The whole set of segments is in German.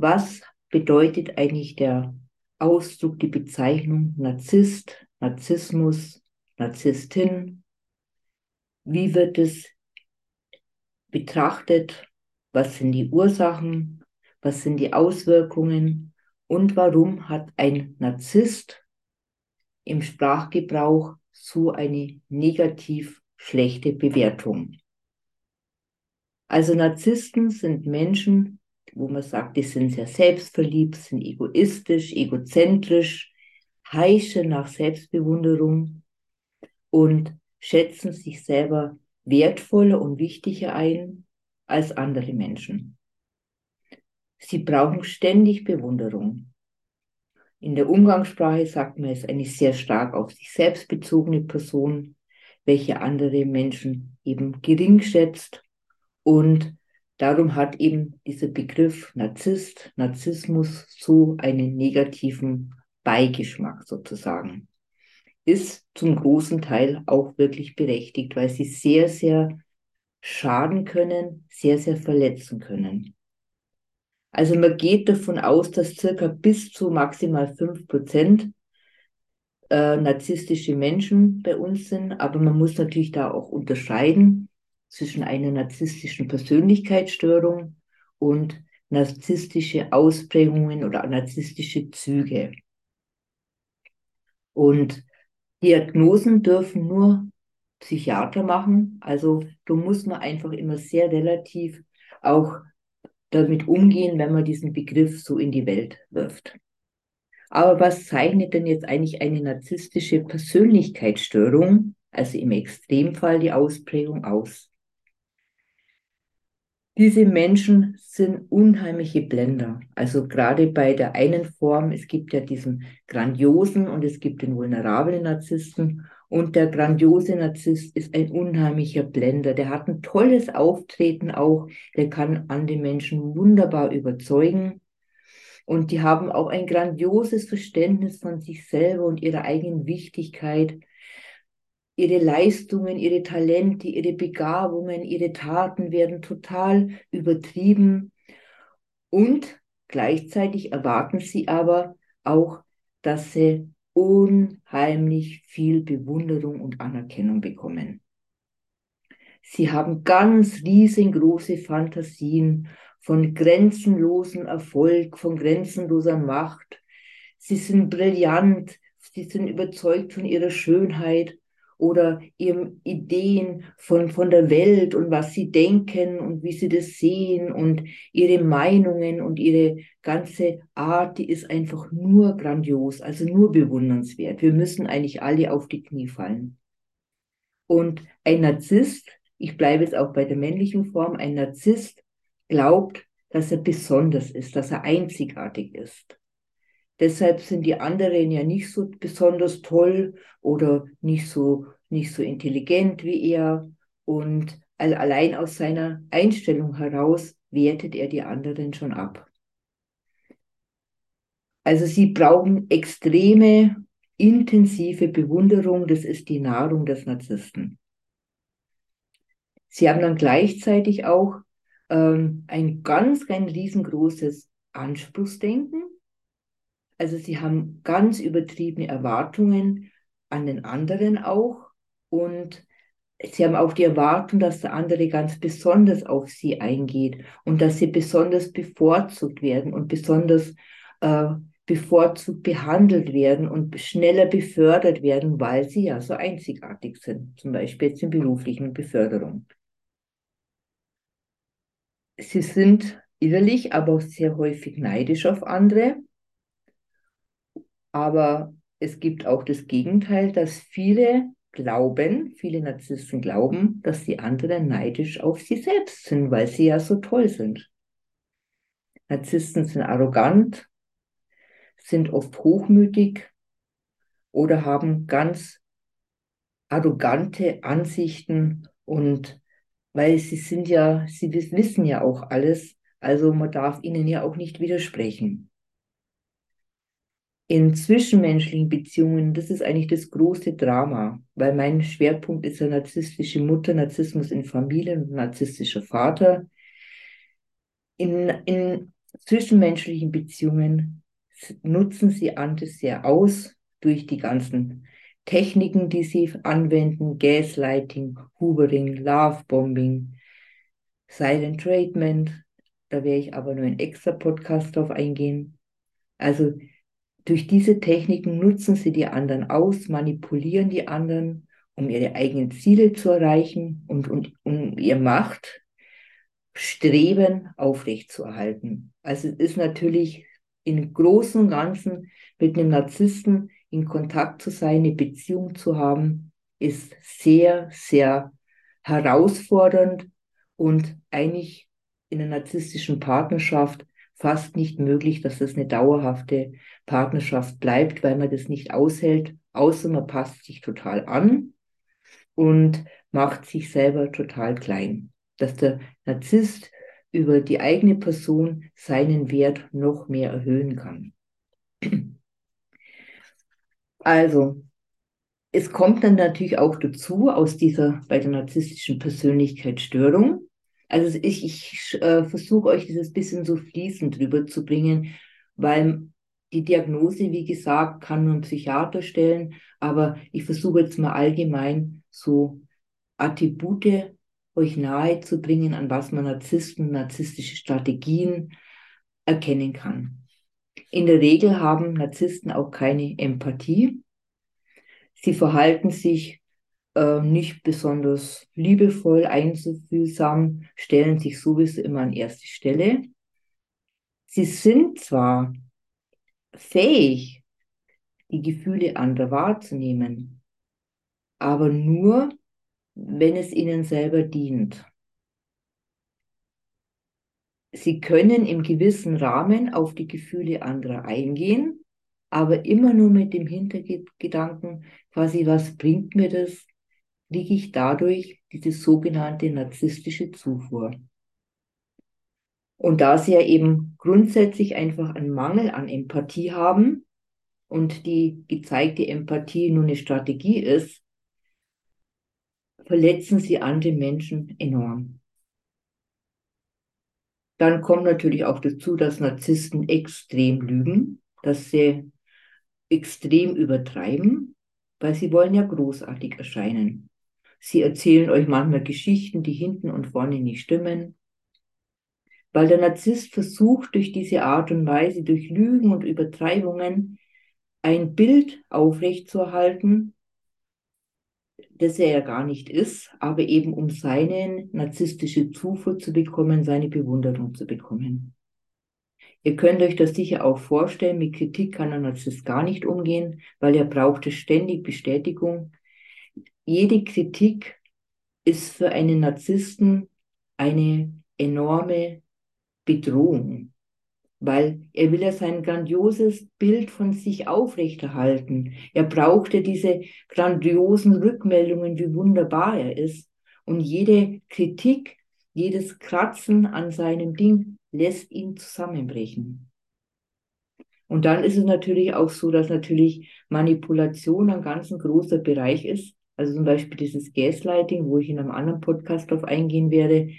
was bedeutet eigentlich der Ausdruck, die Bezeichnung Narzisst, Narzissmus, Narzisstin? Wie wird es betrachtet? Was sind die Ursachen? Was sind die Auswirkungen? Und warum hat ein Narzisst im Sprachgebrauch so eine negativ schlechte Bewertung? Also Narzissten sind Menschen, wo man sagt, die sind sehr selbstverliebt, sind egoistisch, egozentrisch, heischen nach Selbstbewunderung und schätzen sich selber wertvoller und wichtiger ein als andere Menschen. Sie brauchen ständig Bewunderung. In der Umgangssprache sagt man, es ist eine sehr stark auf sich selbst bezogene Person, welche andere Menschen eben gering schätzt und darum hat eben dieser Begriff Narzisst, Narzissmus so einen negativen Beigeschmack sozusagen. Ist zum großen Teil auch wirklich berechtigt, weil sie sehr, sehr schaden können, sehr, sehr verletzen können. Also man geht davon aus, dass circa bis zu maximal fünf Prozent äh, narzisstische Menschen bei uns sind, aber man muss natürlich da auch unterscheiden zwischen einer narzisstischen Persönlichkeitsstörung und narzisstische Ausprägungen oder narzisstische Züge. Und Diagnosen dürfen nur Psychiater machen. Also da muss man einfach immer sehr relativ auch damit umgehen, wenn man diesen Begriff so in die Welt wirft. Aber was zeichnet denn jetzt eigentlich eine narzisstische Persönlichkeitsstörung, also im Extremfall die Ausprägung aus? Diese Menschen sind unheimliche Blender. Also gerade bei der einen Form, es gibt ja diesen grandiosen und es gibt den vulnerablen Narzissten. Und der grandiose Narzisst ist ein unheimlicher Blender. Der hat ein tolles Auftreten auch. Der kann andere Menschen wunderbar überzeugen. Und die haben auch ein grandioses Verständnis von sich selber und ihrer eigenen Wichtigkeit ihre Leistungen, ihre Talente, ihre Begabungen, ihre Taten werden total übertrieben und gleichzeitig erwarten sie aber auch, dass sie unheimlich viel Bewunderung und Anerkennung bekommen. Sie haben ganz riesengroße Fantasien von grenzenlosem Erfolg, von grenzenloser Macht. Sie sind brillant, sie sind überzeugt von ihrer Schönheit oder ihren Ideen von, von der Welt und was sie denken und wie sie das sehen und ihre Meinungen und ihre ganze Art, die ist einfach nur grandios, also nur bewundernswert. Wir müssen eigentlich alle auf die Knie fallen. Und ein Narzisst, ich bleibe jetzt auch bei der männlichen Form, ein Narzisst glaubt, dass er besonders ist, dass er einzigartig ist. Deshalb sind die anderen ja nicht so besonders toll oder nicht so, nicht so intelligent wie er. Und allein aus seiner Einstellung heraus wertet er die anderen schon ab. Also sie brauchen extreme, intensive Bewunderung. Das ist die Nahrung des Narzissten. Sie haben dann gleichzeitig auch ähm, ein ganz, ganz riesengroßes Anspruchsdenken. Also sie haben ganz übertriebene Erwartungen an den anderen auch und sie haben auch die Erwartung, dass der andere ganz besonders auf sie eingeht und dass sie besonders bevorzugt werden und besonders äh, bevorzugt behandelt werden und schneller befördert werden, weil sie ja so einzigartig sind, zum Beispiel jetzt in beruflichen Beförderung. Sie sind innerlich aber auch sehr häufig neidisch auf andere aber es gibt auch das Gegenteil, dass viele glauben, viele Narzissten glauben, dass die anderen neidisch auf sie selbst sind, weil sie ja so toll sind. Narzissten sind arrogant, sind oft hochmütig oder haben ganz arrogante Ansichten und weil sie sind ja, sie wissen ja auch alles, also man darf ihnen ja auch nicht widersprechen in zwischenmenschlichen Beziehungen, das ist eigentlich das große Drama, weil mein Schwerpunkt ist ja narzisstische Mutter, Narzissmus in Familien und narzisstischer Vater. In, in zwischenmenschlichen Beziehungen nutzen sie anders sehr aus durch die ganzen Techniken, die sie anwenden, Gaslighting, Hoovering, Lovebombing, Silent Treatment. Da werde ich aber nur ein extra Podcast drauf eingehen. Also durch diese Techniken nutzen sie die anderen aus, manipulieren die anderen, um ihre eigenen Ziele zu erreichen und, und um ihr Machtstreben aufrechtzuerhalten. Also es ist natürlich im Großen und Ganzen mit einem Narzissten in Kontakt zu sein, eine Beziehung zu haben, ist sehr, sehr herausfordernd und eigentlich in einer narzisstischen Partnerschaft fast nicht möglich, dass das eine dauerhafte Partnerschaft bleibt, weil man das nicht aushält, außer man passt sich total an und macht sich selber total klein. Dass der Narzisst über die eigene Person seinen Wert noch mehr erhöhen kann. Also, es kommt dann natürlich auch dazu aus dieser bei der narzisstischen Persönlichkeitsstörung, also ich, ich äh, versuche euch dieses bisschen so fließend drüber zu bringen, weil die Diagnose, wie gesagt, kann nur ein Psychiater stellen, aber ich versuche jetzt mal allgemein so Attribute euch nahe zu bringen, an was man Narzissten, narzisstische Strategien erkennen kann. In der Regel haben Narzissten auch keine Empathie. Sie verhalten sich äh, nicht besonders liebevoll, einzufühlsam, stellen sich sowieso immer an erste Stelle. Sie sind zwar fähig, die Gefühle anderer wahrzunehmen, aber nur, wenn es ihnen selber dient. Sie können im gewissen Rahmen auf die Gefühle anderer eingehen, aber immer nur mit dem Hintergedanken, quasi, was bringt mir das, kriege ich dadurch diese sogenannte narzisstische Zufuhr. Und da sie ja eben grundsätzlich einfach einen Mangel an Empathie haben und die gezeigte Empathie nur eine Strategie ist, verletzen sie andere Menschen enorm. Dann kommt natürlich auch dazu, dass Narzissten extrem lügen, dass sie extrem übertreiben, weil sie wollen ja großartig erscheinen. Sie erzählen euch manchmal Geschichten, die hinten und vorne nicht stimmen. Weil der Narzisst versucht, durch diese Art und Weise, durch Lügen und Übertreibungen, ein Bild aufrechtzuerhalten, das er ja gar nicht ist, aber eben um seine narzisstische Zufuhr zu bekommen, seine Bewunderung zu bekommen. Ihr könnt euch das sicher auch vorstellen, mit Kritik kann ein Narzisst gar nicht umgehen, weil er braucht ständig Bestätigung jede Kritik ist für einen Narzissten eine enorme Bedrohung, weil er will ja sein grandioses Bild von sich aufrechterhalten. Er brauchte diese grandiosen Rückmeldungen, wie wunderbar er ist. Und jede Kritik, jedes Kratzen an seinem Ding lässt ihn zusammenbrechen. Und dann ist es natürlich auch so, dass natürlich Manipulation ein ganz großer Bereich ist, also zum Beispiel dieses Gaslighting, wo ich in einem anderen Podcast darauf eingehen werde,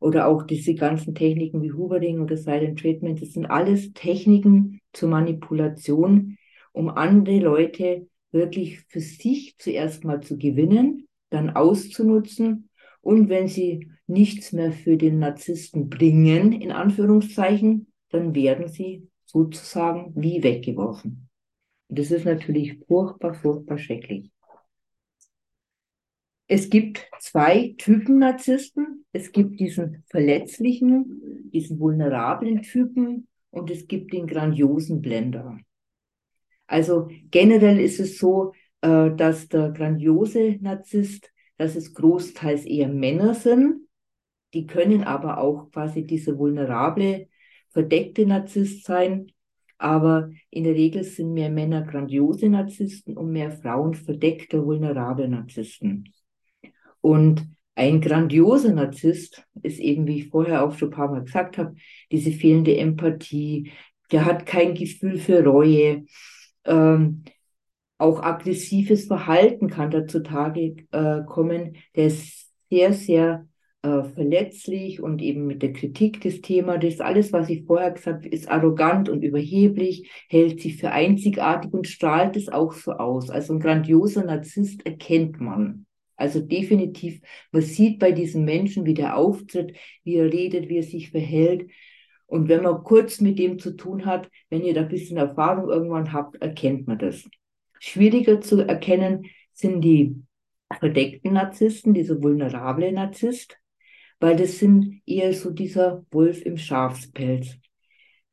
oder auch diese ganzen Techniken wie Hoovering oder Silent Treatment, das sind alles Techniken zur Manipulation, um andere Leute wirklich für sich zuerst mal zu gewinnen, dann auszunutzen und wenn sie nichts mehr für den Narzissten bringen, in Anführungszeichen, dann werden sie sozusagen wie weggeworfen. Und das ist natürlich furchtbar, furchtbar schrecklich. Es gibt zwei Typen Narzissten. Es gibt diesen verletzlichen, diesen vulnerablen Typen und es gibt den grandiosen Blender. Also generell ist es so, äh, dass der grandiose Narzisst, dass es großteils eher Männer sind. Die können aber auch quasi dieser vulnerable, verdeckte Narzisst sein. Aber in der Regel sind mehr Männer grandiose Narzissten und mehr Frauen verdeckte, vulnerable Narzissten. Und ein grandioser Narzisst ist eben, wie ich vorher auch schon ein paar Mal gesagt habe, diese fehlende Empathie, der hat kein Gefühl für Reue, ähm, auch aggressives Verhalten kann da zutage äh, kommen, der ist sehr, sehr äh, verletzlich und eben mit der Kritik des Themas. Das alles, was ich vorher gesagt habe, ist arrogant und überheblich, hält sich für einzigartig und strahlt es auch so aus. Also ein grandioser Narzisst erkennt man. Also definitiv, man sieht bei diesem Menschen, wie der auftritt, wie er redet, wie er sich verhält. Und wenn man kurz mit dem zu tun hat, wenn ihr da ein bisschen Erfahrung irgendwann habt, erkennt man das. Schwieriger zu erkennen sind die verdeckten Narzissten, dieser vulnerable Narzisst, weil das sind eher so dieser Wolf im Schafspelz.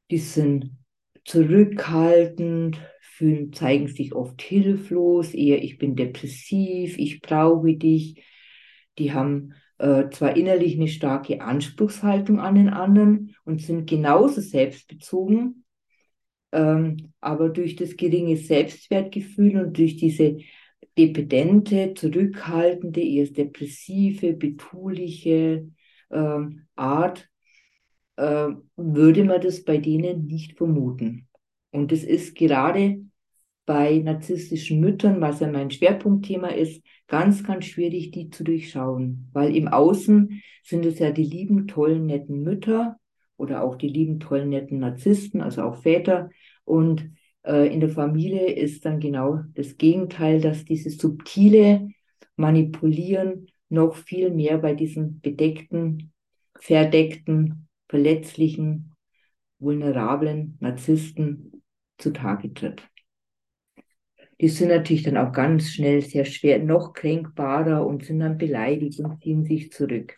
Die sind zurückhaltend, fühlen, zeigen sich oft hilflos, eher ich bin depressiv, ich brauche dich. Die haben äh, zwar innerlich eine starke Anspruchshaltung an den anderen und sind genauso selbstbezogen, ähm, aber durch das geringe Selbstwertgefühl und durch diese dependente, zurückhaltende, eher depressive, betuliche ähm, Art, äh, würde man das bei denen nicht vermuten. Und es ist gerade bei narzisstischen Müttern, was ja mein Schwerpunktthema ist, ganz, ganz schwierig, die zu durchschauen. Weil im Außen sind es ja die lieben, tollen, netten Mütter oder auch die lieben, tollen, netten Narzissten, also auch Väter. Und äh, in der Familie ist dann genau das Gegenteil, dass dieses subtile Manipulieren noch viel mehr bei diesen bedeckten, verdeckten, verletzlichen, vulnerablen Narzissten zutage tritt. Die sind natürlich dann auch ganz schnell sehr schwer, noch kränkbarer und sind dann beleidigt und ziehen sich zurück.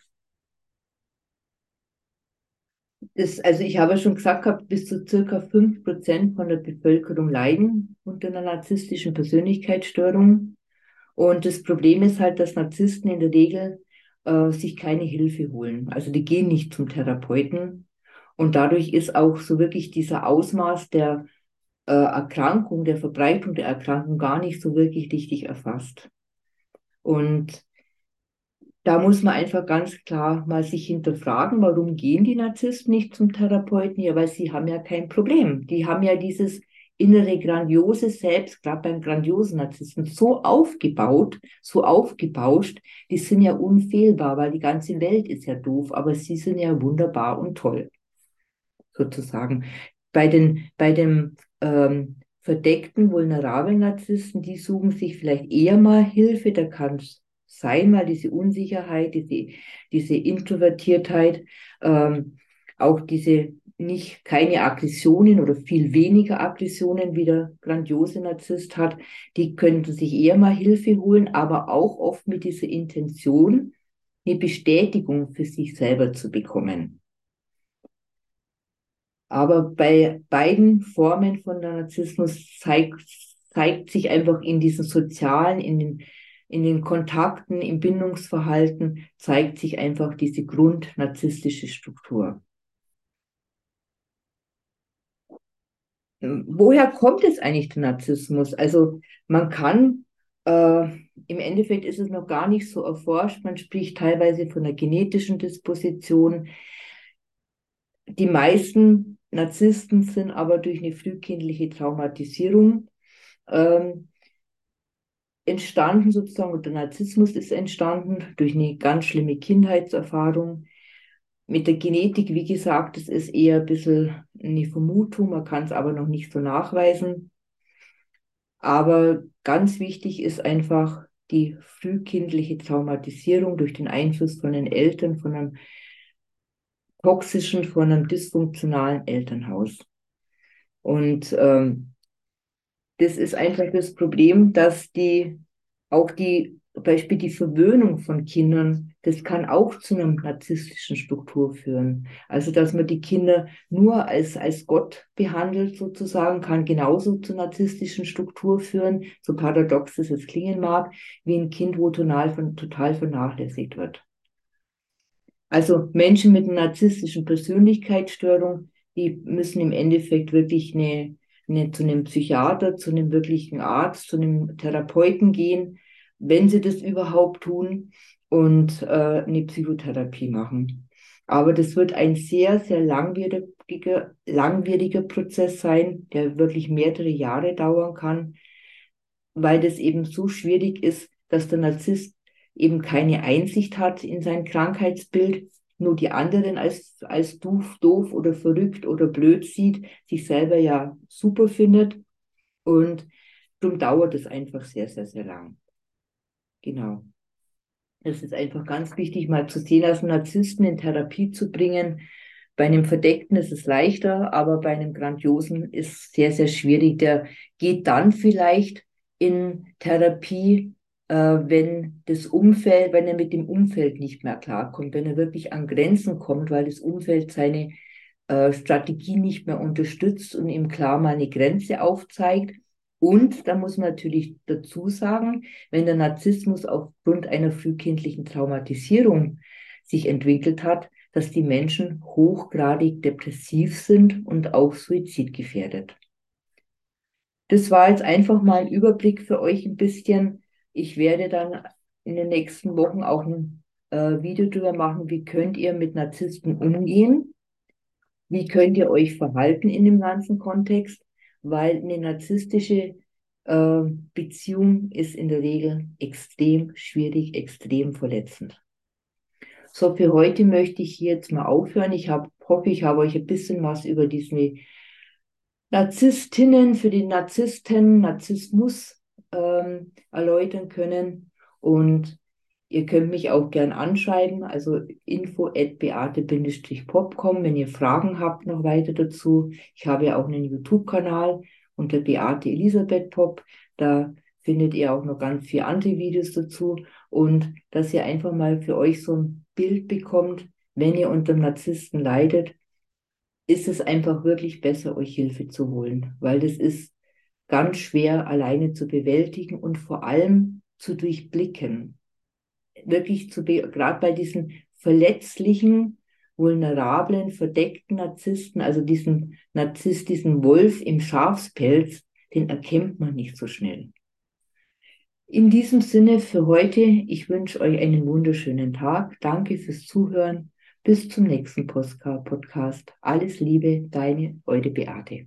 Das, also ich habe schon gesagt gehabt, bis zu circa 5% von der Bevölkerung leiden unter einer narzisstischen Persönlichkeitsstörung. Und das Problem ist halt, dass Narzissten in der Regel äh, sich keine Hilfe holen. Also die gehen nicht zum Therapeuten. Und dadurch ist auch so wirklich dieser Ausmaß der äh, Erkrankung, der Verbreitung der Erkrankung gar nicht so wirklich richtig erfasst. Und da muss man einfach ganz klar mal sich hinterfragen, warum gehen die Narzissten nicht zum Therapeuten? Ja, weil sie haben ja kein Problem. Die haben ja dieses innere grandiose Selbst, gerade beim grandiosen Narzissten, so aufgebaut, so aufgebauscht, die sind ja unfehlbar, weil die ganze Welt ist ja doof, aber sie sind ja wunderbar und toll, sozusagen. Bei den, bei dem ähm, verdeckten, vulnerablen Narzissten, die suchen sich vielleicht eher mal Hilfe, da kann es sein, mal diese Unsicherheit, diese, diese Introvertiertheit, ähm, auch diese nicht keine Aggressionen oder viel weniger Aggressionen wie der grandiose Narzisst hat, die könnten sich eher mal Hilfe holen, aber auch oft mit dieser Intention, eine Bestätigung für sich selber zu bekommen. Aber bei beiden Formen von Narzissmus zeigt, zeigt sich einfach in diesen sozialen, in den, in den Kontakten, im Bindungsverhalten, zeigt sich einfach diese grundnarzisstische Struktur. woher kommt es eigentlich der Narzissmus? Also man kann, äh, im Endeffekt ist es noch gar nicht so erforscht, man spricht teilweise von einer genetischen Disposition. Die meisten Narzissten sind aber durch eine frühkindliche Traumatisierung ähm, entstanden, sozusagen, und der Narzissmus ist entstanden durch eine ganz schlimme Kindheitserfahrung mit der Genetik, wie gesagt, das ist eher ein bisschen eine Vermutung, man kann es aber noch nicht so nachweisen. Aber ganz wichtig ist einfach die frühkindliche Traumatisierung durch den Einfluss von den Eltern, von einem toxischen, von einem dysfunktionalen Elternhaus. Und ähm, das ist einfach das Problem, dass die auch die Beispiel die Verwöhnung von Kindern, das kann auch zu einer narzisstischen Struktur führen. Also, dass man die Kinder nur als, als Gott behandelt, sozusagen, kann genauso zu narzisstischen Struktur führen, so paradox es klingen mag, wie ein Kind, wo total, total vernachlässigt wird. Also Menschen mit einer narzisstischen Persönlichkeitsstörung, die müssen im Endeffekt wirklich eine, eine, zu einem Psychiater, zu einem wirklichen Arzt, zu einem Therapeuten gehen, wenn sie das überhaupt tun, und äh, eine Psychotherapie machen. Aber das wird ein sehr, sehr langwieriger, langwieriger Prozess sein, der wirklich mehrere Jahre dauern kann, weil das eben so schwierig ist, dass der Narzisst eben keine Einsicht hat in sein Krankheitsbild, nur die anderen als, als doof, doof oder verrückt oder blöd sieht, sich selber ja super findet. Und darum dauert es einfach sehr, sehr, sehr lang. Genau. Es ist einfach ganz wichtig, mal zu sehen, als Narzissten in Therapie zu bringen. Bei einem Verdeckten ist es leichter, aber bei einem Grandiosen ist es sehr, sehr schwierig. Der geht dann vielleicht in Therapie, wenn das Umfeld, wenn er mit dem Umfeld nicht mehr klarkommt, wenn er wirklich an Grenzen kommt, weil das Umfeld seine äh, Strategie nicht mehr unterstützt und ihm klar mal eine Grenze aufzeigt. Und da muss man natürlich dazu sagen, wenn der Narzissmus aufgrund einer frühkindlichen Traumatisierung sich entwickelt hat, dass die Menschen hochgradig depressiv sind und auch suizidgefährdet. Das war jetzt einfach mal ein Überblick für euch ein bisschen. Ich werde dann in den nächsten Wochen auch ein äh, Video darüber machen, wie könnt ihr mit Narzissten umgehen, wie könnt ihr euch verhalten in dem ganzen Kontext, weil eine narzisstische äh, Beziehung ist in der Regel extrem schwierig, extrem verletzend. So, für heute möchte ich hier jetzt mal aufhören. Ich hab, hoffe, ich habe euch ein bisschen was über diese Narzisstinnen, für die Narzissten, Narzissmus ähm, erläutern können. Und ihr könnt mich auch gern anschreiben, also info at beate-pop.com, wenn ihr Fragen habt noch weiter dazu. Ich habe ja auch einen YouTube-Kanal unter Beate Elisabeth Pop. Da findet ihr auch noch ganz viele andere Videos dazu. Und dass ihr einfach mal für euch so ein Bild bekommt, wenn ihr unter Narzissten leidet, ist es einfach wirklich besser, euch Hilfe zu holen, weil das ist ganz schwer alleine zu bewältigen und vor allem zu durchblicken. Wirklich zu, gerade bei diesen verletzlichen, vulnerablen, verdeckten Narzissten, also diesen Narzisst, diesen Wolf im Schafspelz, den erkennt man nicht so schnell. In diesem Sinne für heute, ich wünsche euch einen wunderschönen Tag. Danke fürs Zuhören bis zum nächsten Podcast. Alles Liebe, deine Eude Beate.